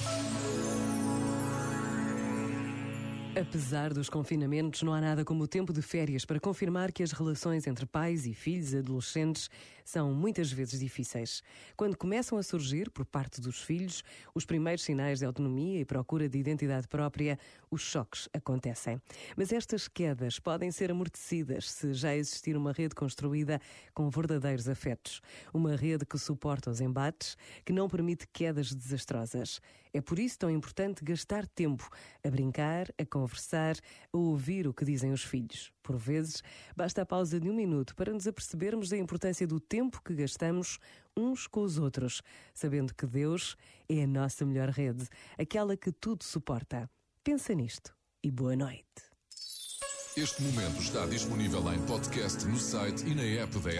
Música Apesar dos confinamentos, não há nada como o tempo de férias para confirmar que as relações entre pais e filhos adolescentes são muitas vezes difíceis. Quando começam a surgir, por parte dos filhos, os primeiros sinais de autonomia e procura de identidade própria, os choques acontecem. Mas estas quedas podem ser amortecidas se já existir uma rede construída com verdadeiros afetos. Uma rede que suporta os embates, que não permite quedas desastrosas. É por isso tão importante gastar tempo a brincar, a conversar conversar, a ouvir o que dizem os filhos. Por vezes, basta a pausa de um minuto para nos apercebermos da importância do tempo que gastamos uns com os outros, sabendo que Deus é a nossa melhor rede, aquela que tudo suporta. Pensa nisto e boa noite. Este momento está disponível em podcast no site e na app da